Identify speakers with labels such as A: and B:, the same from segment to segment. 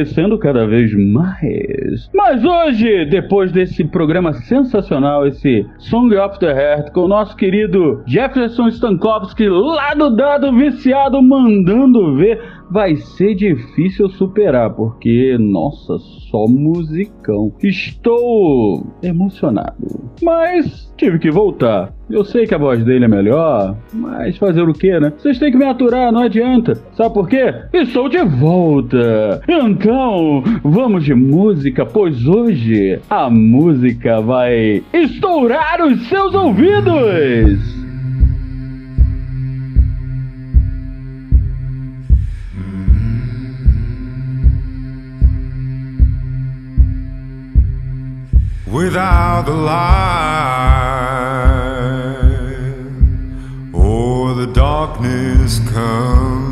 A: Enlouquecendo cada vez mais. Mas hoje, depois desse programa sensacional, esse Song of the Heart, com o nosso querido Jefferson Stankowski, lá do dado viciado, mandando ver, vai ser difícil superar, porque, nossa, só musicão. Estou emocionado. Mas tive que voltar. Eu sei que a voz dele é melhor, mas fazer o que, né? Vocês têm que me aturar, não adianta. Sabe por quê? Estou de volta. Então, vamos de música, pois hoje a música vai estourar os seus ouvidos.
B: Without the light or the darkness come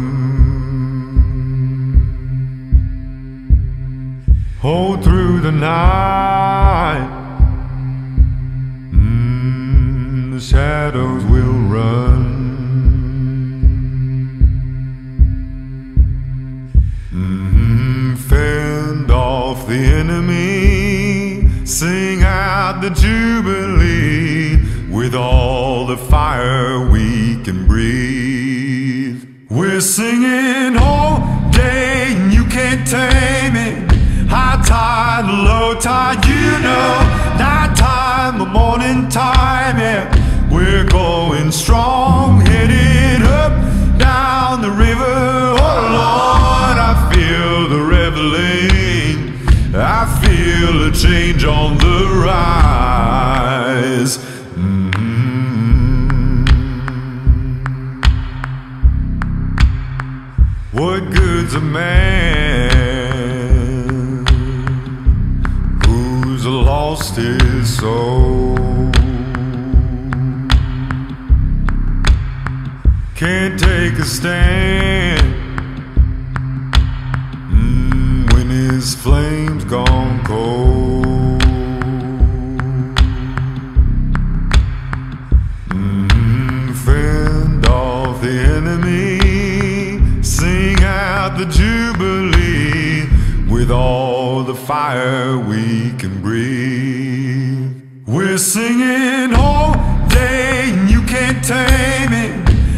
B: hold through the night. Mm, the shadows will run. Mm, fend off the enemy, sing out the jubilee with all the fire we can breathe. We're singing all day, and you can't tame it. High tide, low tide, you know. Night time, morning time, man who's lost his soul? Can't take a stand Mm, when his flames gone cold. Fire we can breathe. We're singing all day, and you can't tame it.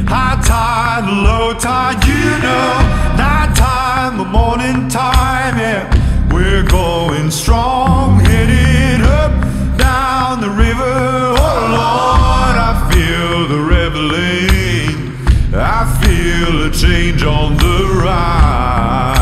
B: High tide, low tide, you know. Night time, the morning time, yeah. We're going strong, headed up, down the river. Oh Lord, I feel the reveling. I feel a change on the rise.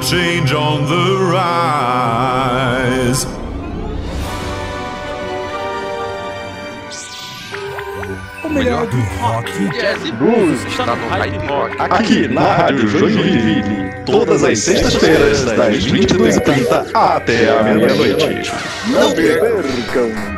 B: change on the rise.
C: O melhor do rock,
D: jazz e blues está no Hype Rock.
E: Aqui na Rádio Joinville, todas as sextas-feiras, das 22h30 até a meia-noite. Não percam!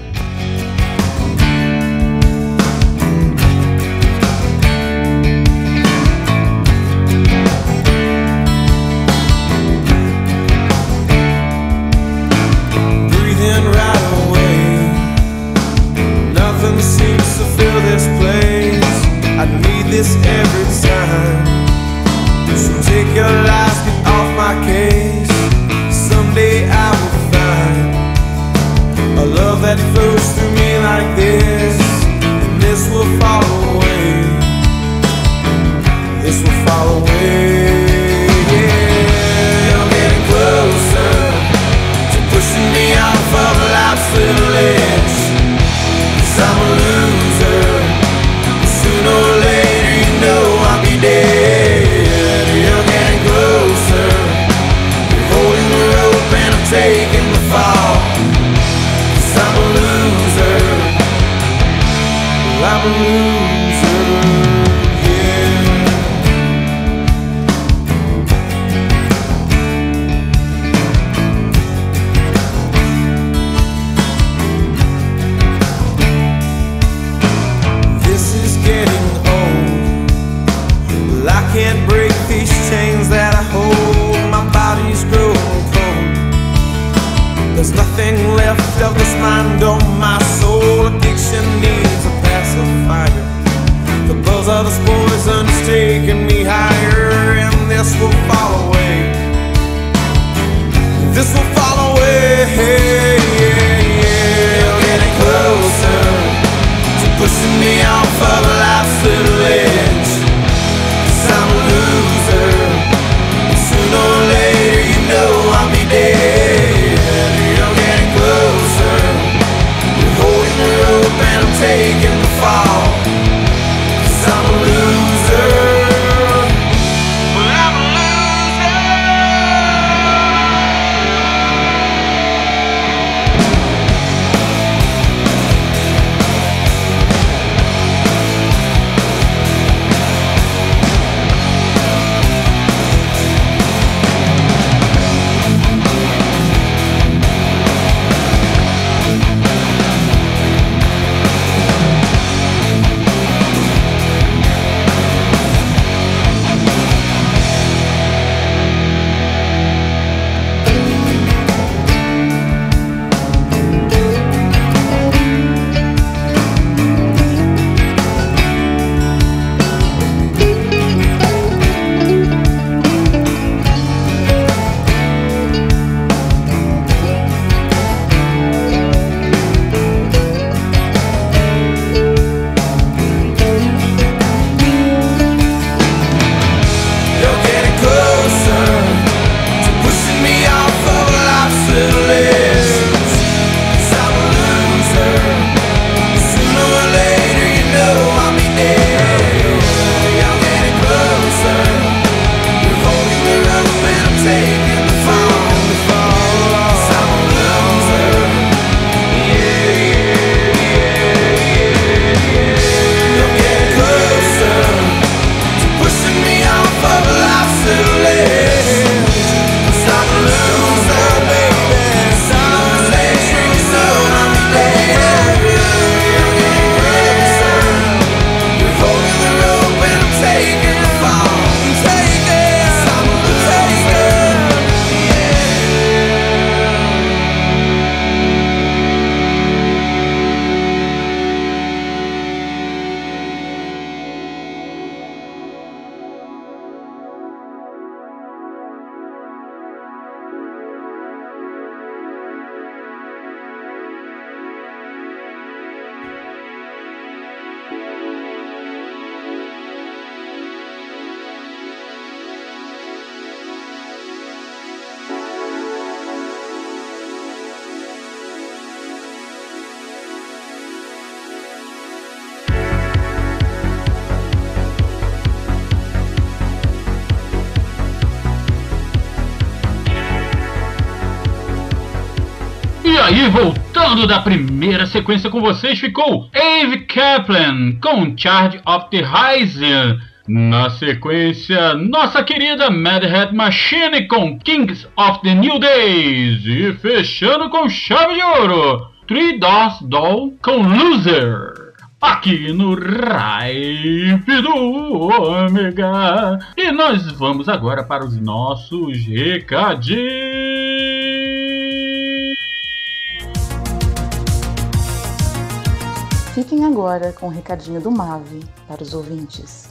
F: hey.
A: Aí, voltando da primeira sequência com vocês, ficou Ave Kaplan com Charge of the Horizon. Na sequência, nossa querida Mad Hat Machine com Kings of the New Days. E fechando com chave de ouro, Three Doors Doll com Loser. Aqui no Ripe do Ômega. E nós vamos agora para os nossos recadinhos.
G: Agora com o recadinho do Mave para os ouvintes.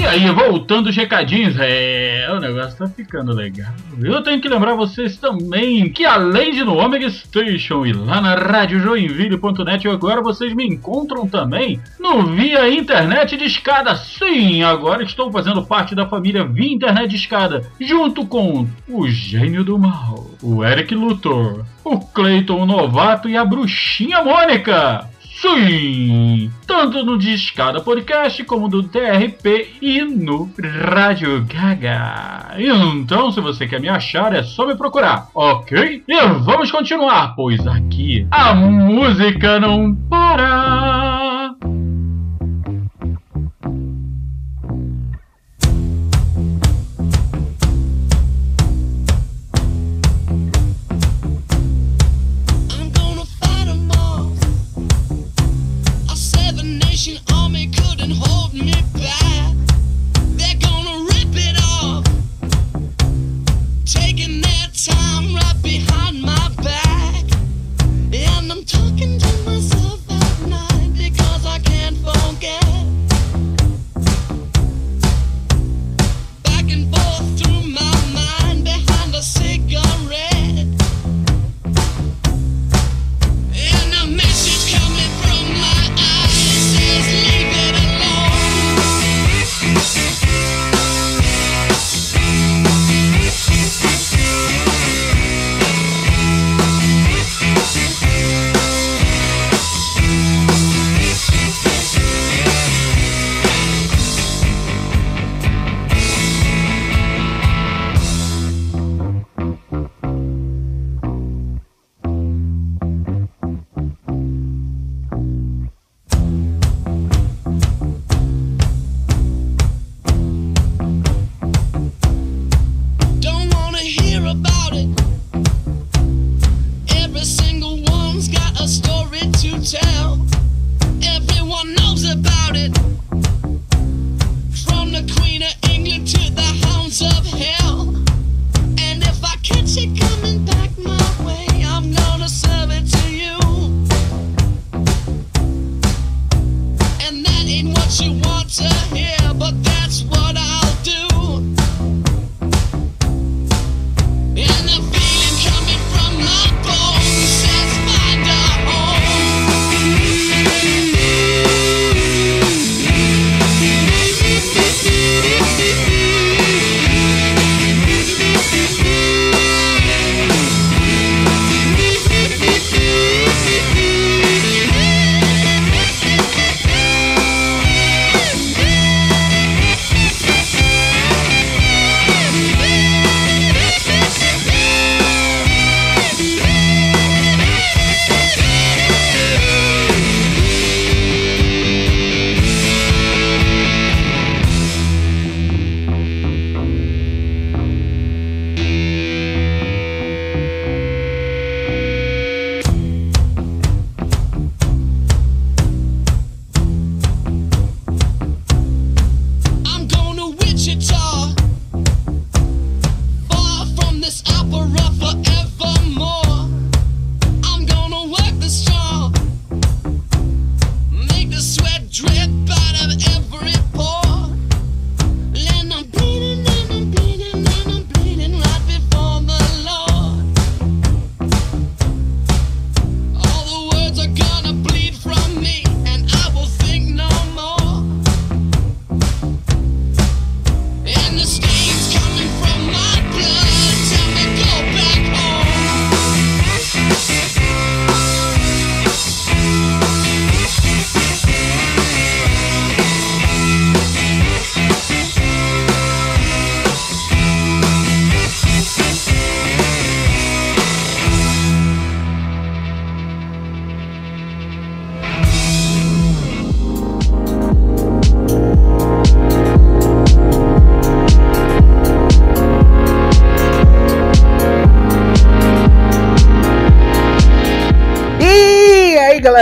A: E aí, voltando os recadinhos, é, o negócio tá ficando legal. Eu tenho que lembrar vocês também que além de no Omega Station e lá na radiojoinville.net, agora vocês me encontram também no Via Internet de Escada. Sim, agora estou fazendo parte da família Via Internet de Escada, junto com o Gênio do Mal, o Eric Luthor, o Clayton Novato e a Bruxinha Mônica. Sim! Tanto no Discada Podcast como do TRP e no Rádio Gaga. Então, se você quer me achar, é só me procurar, ok? E vamos continuar, pois aqui a música não para!
H: about it.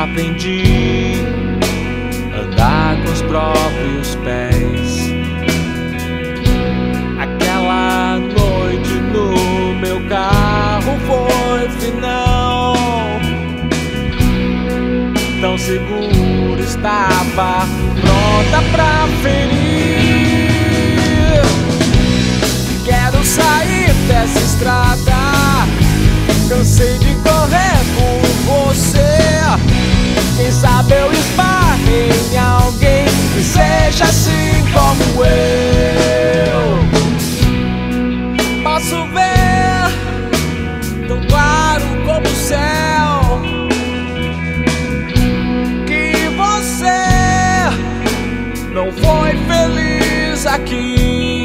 H: Aprendi a andar com os próprios pés. Aquela noite no meu carro foi final. Tão seguro estava, pronta pra ferir. Quero sair dessa estrada. Cansei de correr por você. Quem sabe eu esbarre em alguém que seja assim como eu. Posso ver tão claro como o céu que você não foi feliz aqui.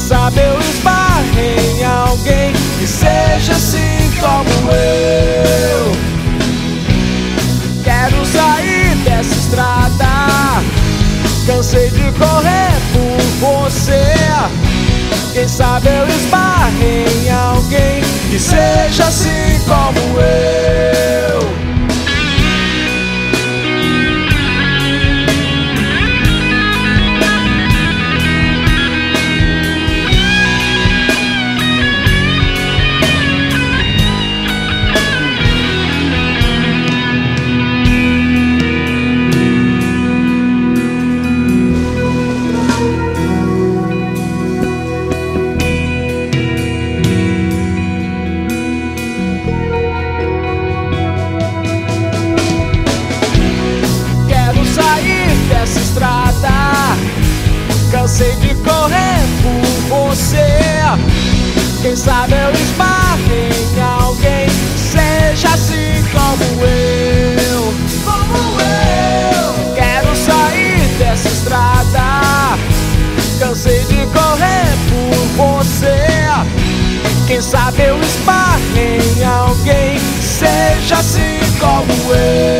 H: Sabe eu esbarre em alguém que seja assim como eu. Quero sair dessa estrada. Cansei de correr por você. Quem sabe eu esbarre em alguém que seja assim como eu. Quem sabe eu esbarre em alguém seja assim como eu. Como eu. Quero sair dessa estrada. Cansei de correr por você. Quem sabe eu esbarre em alguém seja assim como eu.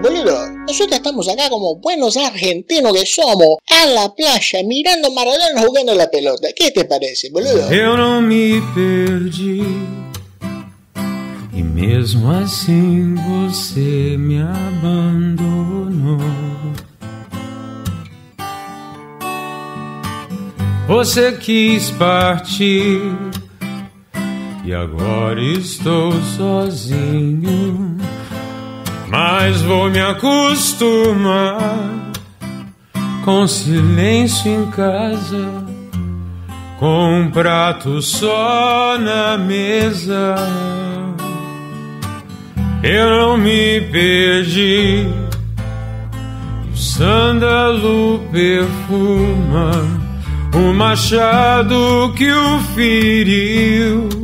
I: Boludo. Nosotros estamos acá como buenos argentinos que somos, a la playa, mirando a Maradona jugando la pelota. ¿Qué te parece, boludo?
B: Eu não me perdi. E mesmo assim você me abandonou. Você quis partir. E agora estou sozinho. Mas vou me acostumar com silêncio em casa, com um prato só na mesa. Eu não me perdi, o sândalo perfuma o machado que o feriu.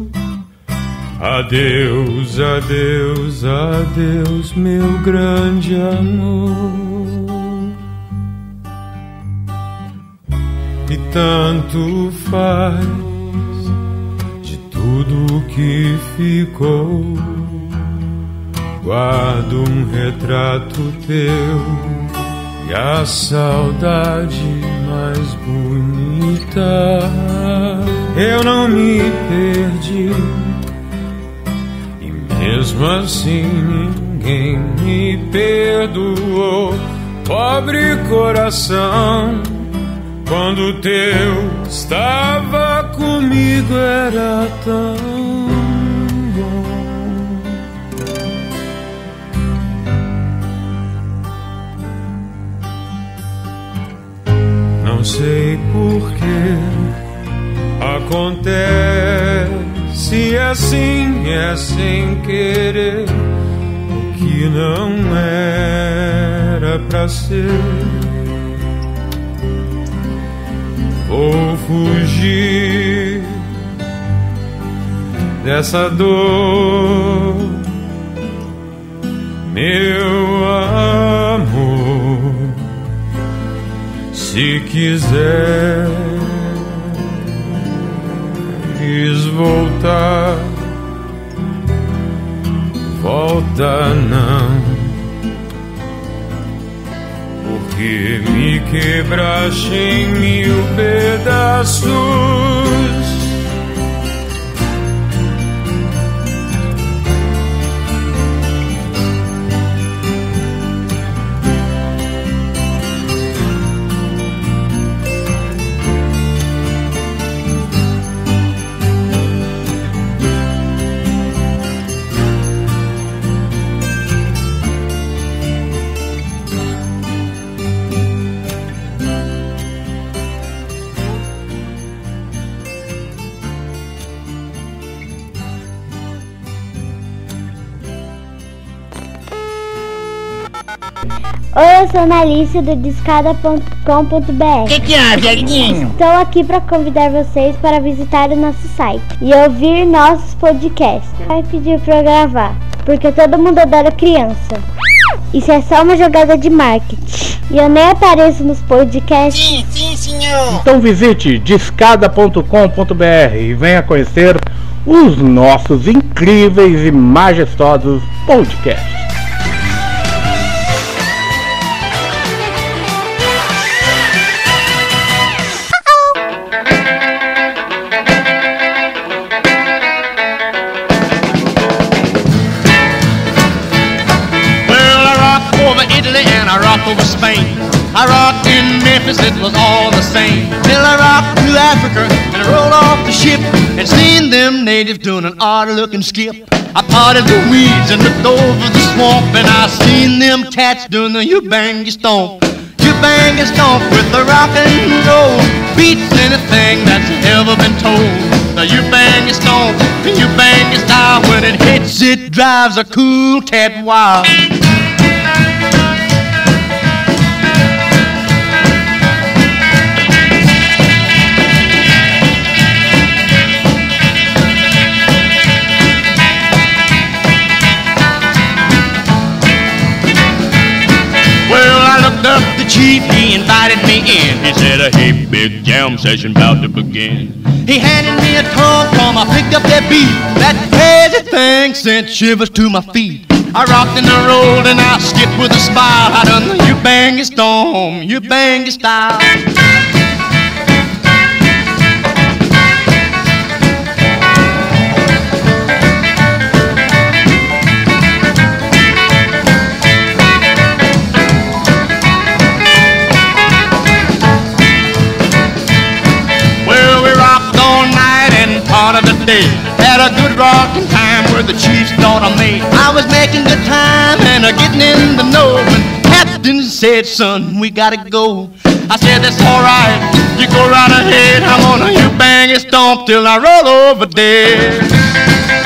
B: Adeus, adeus, adeus, meu grande amor. E tanto faz de tudo que ficou. Guardo um retrato teu e a saudade mais bonita. Eu não me perdi. Mesmo assim ninguém me perdoou, pobre coração. Quando teu estava comigo era tão bom. Não sei por que acontece se assim é sem querer o que não era pra ser. Vou fugir dessa dor, meu amor. Se quiser quis voltar, volta não, porque me quebraste em mil pedaços.
J: Oi, eu sou Analice do discada.com.br.
K: Que que é, viadinho?
J: Estou aqui para convidar vocês para visitar o nosso site e ouvir nossos podcasts. Vai pedir para eu gravar, porque todo mundo adora criança. Isso é só uma jogada de marketing. E eu nem apareço nos podcasts.
K: Sim, sim, senhor.
L: Então visite discada.com.br e venha conhecer os nossos incríveis e majestosos podcasts.
M: Memphis, it was all the same. Till I rocked to Africa and I rolled off the ship and seen them natives doing an odd looking skip. I parted the weeds and looked over the swamp and I seen them cats doing the you bang stomp. You bang stomp with the rock and roll. Beats anything that's ever been told. Now you bang your stomp and you bang your style. When it hits, it drives a cool cat wild. Up the chief, he invited me in. He said, a Hey, big jam session about to begin. He handed me a tom I picked up that beat. That crazy thing sent shivers to my feet. I rocked and I rolled and I skipped with a smile. I done the you bang your storm, you bang your style. Rocking time where the chief's daughter me. I was making good time and a getting in the know. When Captain said, son, we gotta go. I said, that's alright. You go right ahead. I'm gonna you bang and stomp till I roll over dead.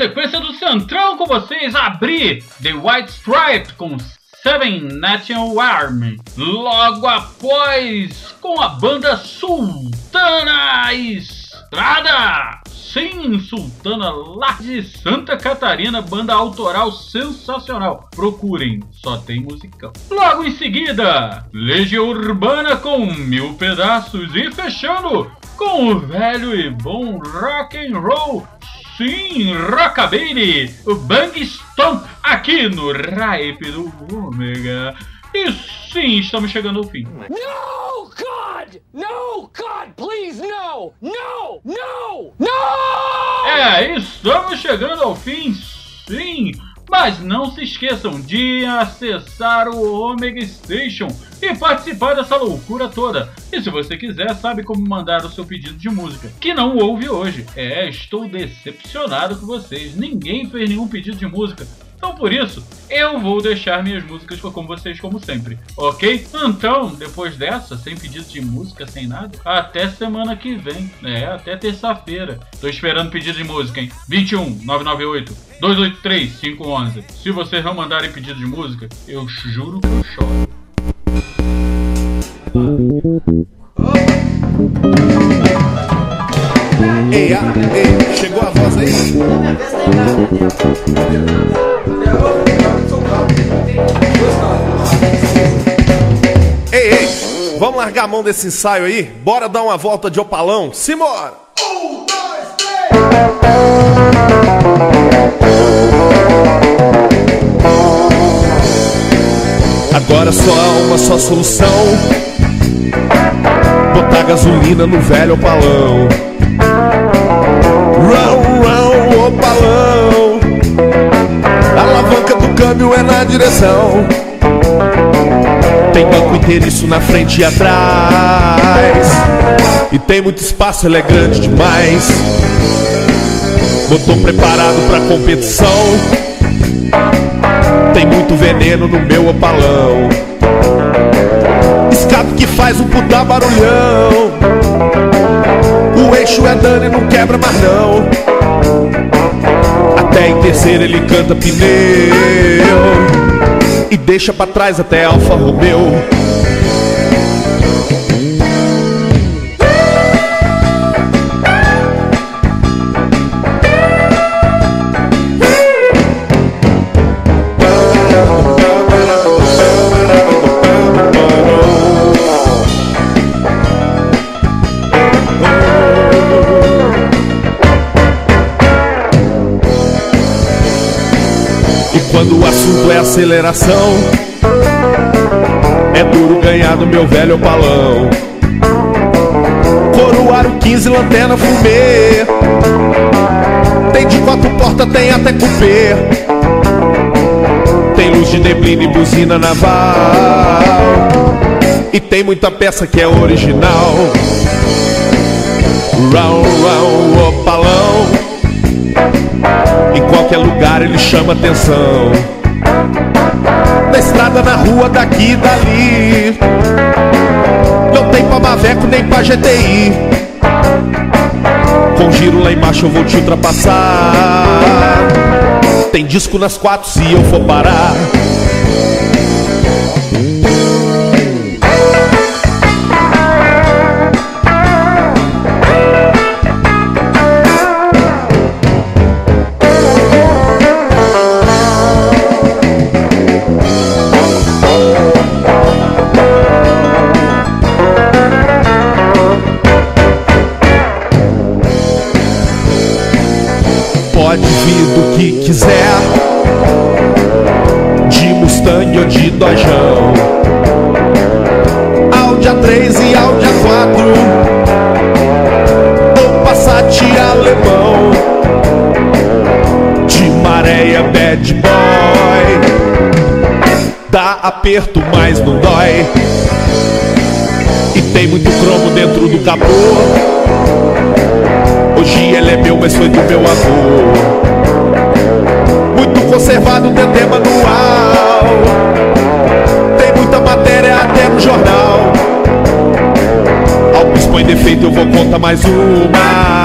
A: Sequência do Centrão com vocês, abri The White Stripe com Seven Nation Army. Logo após, com a banda Sultana Estrada. Sim, Sultana lá de Santa Catarina, banda autoral sensacional. Procurem, só tem musicão. Logo em seguida, Legião Urbana com Mil Pedaços e fechando com o velho e bom rock and roll Sim, Rockabilly, o Bang Stomp, aqui no Ripe do Ômega. E sim, estamos chegando ao fim.
N: No, God! No, God, please, no! No! No! No!
A: É, estamos chegando ao fim, sim. Mas não se esqueçam de acessar o Omega Station e participar dessa loucura toda. E se você quiser, sabe como mandar o seu pedido de música, que não houve hoje. É, estou decepcionado com vocês. Ninguém fez nenhum pedido de música. Então por isso, eu vou deixar minhas músicas com vocês como sempre, ok? Então, depois dessa, sem pedido de música, sem nada, até semana que vem, é, até terça-feira. Tô esperando pedido de música, hein? 21 998 283 511. Se vocês não mandarem pedido de música, eu juro que eu choro.
H: Ei, ah, ei, chegou a voz aí? Ei, ei, vamos largar a mão desse ensaio aí? Bora dar uma volta de opalão? Simbora! Agora só há uma só solução Botar gasolina no velho opalão câmbio é na direção. Tem banco inteiriço na frente e atrás. E tem muito espaço, ele é grande demais. Motor preparado pra competição. Tem muito veneno no meu opalão Escape que faz um puta barulhão. O eixo é dano e não quebra mais não Até em terceira ele canta pneu. E deixa pra trás até Alfa Romeo aceleração. É duro ganhar do meu velho opalão Coroaro 15, lanterna fumê. Tem de quatro portas, tem até cupê. Tem luz de neblina e buzina naval. E tem muita peça que é original. Round, round, opalão em qualquer lugar ele chama atenção. Estrada, na rua, daqui e dali. Não tem pra Maveco nem pra GTI. Com giro lá embaixo eu vou te ultrapassar. Tem disco nas quatro se eu for parar.
E: aperto, mas não dói. E tem muito cromo dentro do capô. Hoje ele é meu, mas foi do meu avô. Muito conservado tem de manual. Tem muita matéria até no jornal. Alguns põem defeito, eu vou contar mais uma.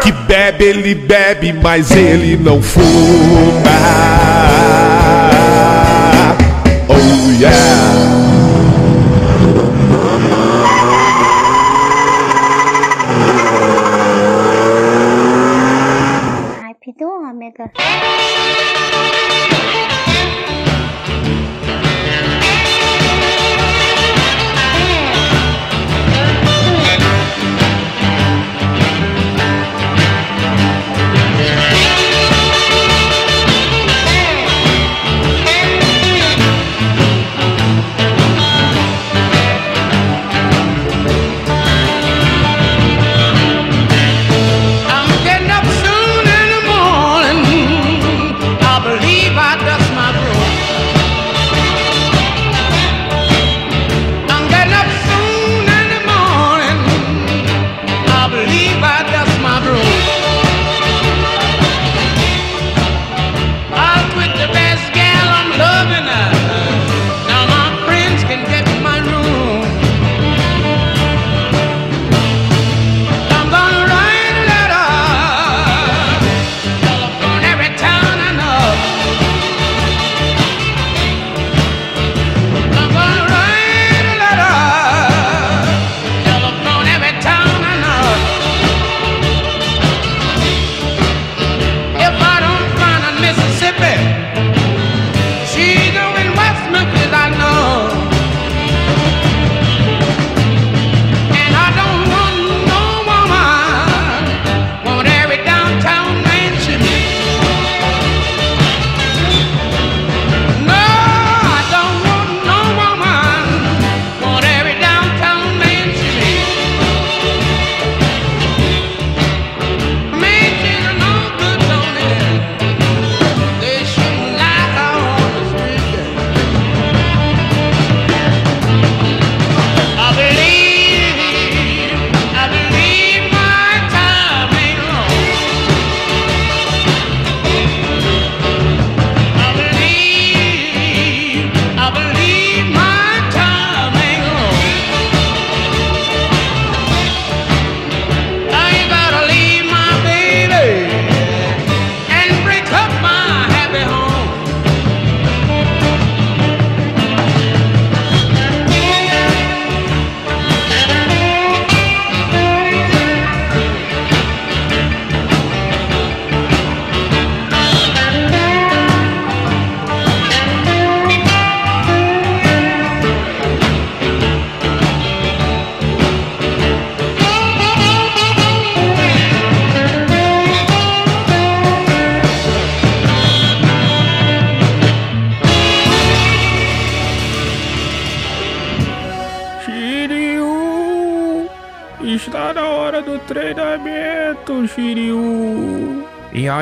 E: Que bebe, ele bebe, mas ele não fuma. Oh yeah.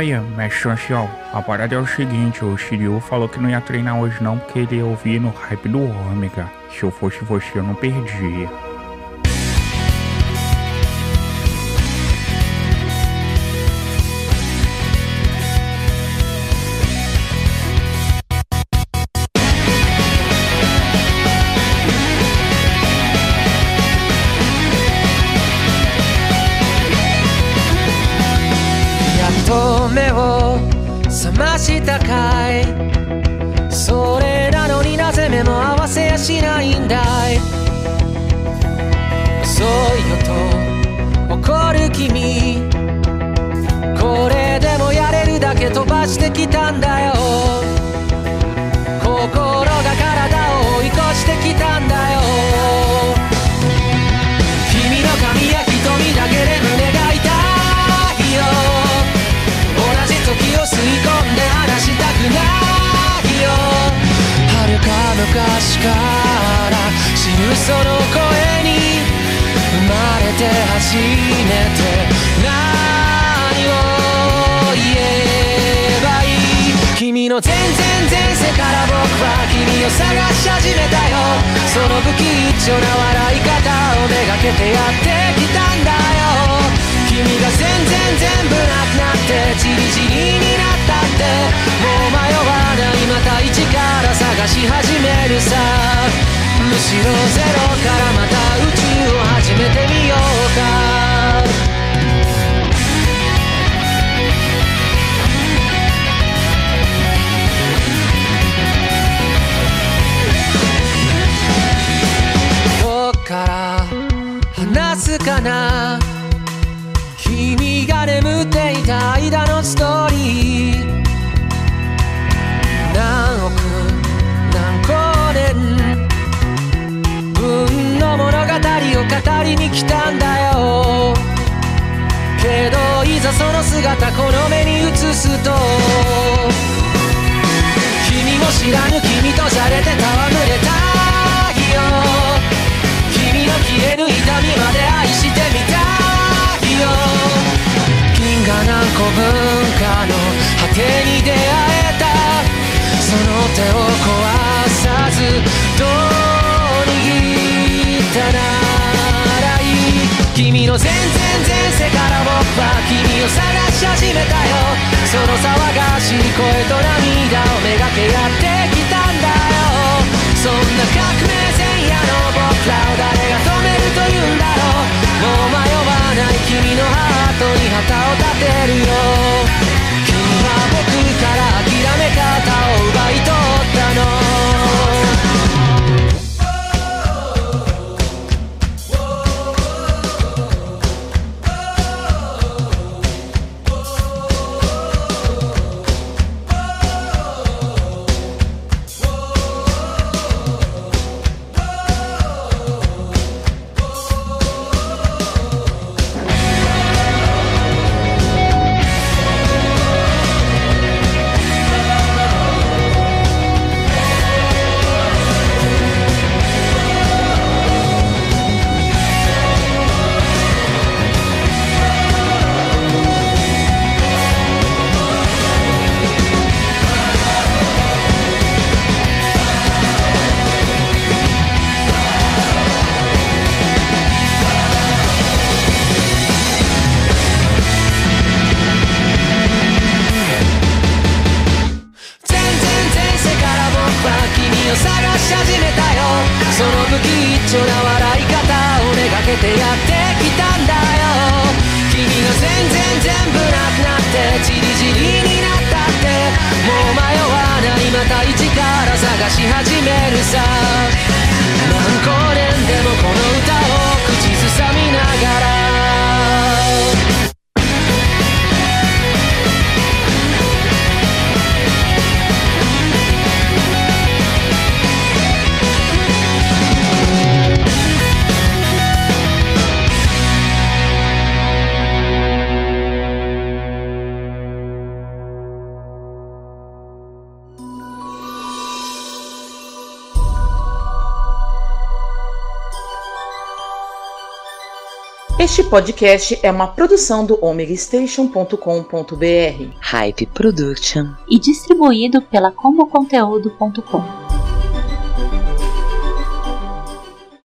O: Mas yeah, mestre Ancião, a parada é o seguinte, o Shiryu falou que não ia treinar hoje não porque ele ia ouvir no hype do Ômega. Se eu fosse você, eu não perdia.
P: の
O: 全然前世から僕は君を探し始めたよ。その不吉祥な笑い方をめがけてやってきたんだよ。君が全然全部なくなってチリチリになったって。もう迷わないまた一から探し始めるさ。むしろゼロからまた宇宙を始めてみようか。語りに来たんだよ。けどいざその姿この目に映すと君も知らぬ君とされて戯れたいよ。君の消えぬ痛みまで愛してみたいよ。銀河何個分かの果てに出会えた。その手を壊さずどう君の全然前世から僕は君を探し始めたよ。その騒がしい声と涙をめがけやってきたんだよ。そんな革命前夜の僕らを誰が止めるというんだろう。もう迷わない君のハートに旗を立てるよ。君は僕から諦め方を奪い取ったの。
G: Este podcast é uma produção do omegastation.com.br.
Q: Hype Production e distribuído pela comoconteúdo.com.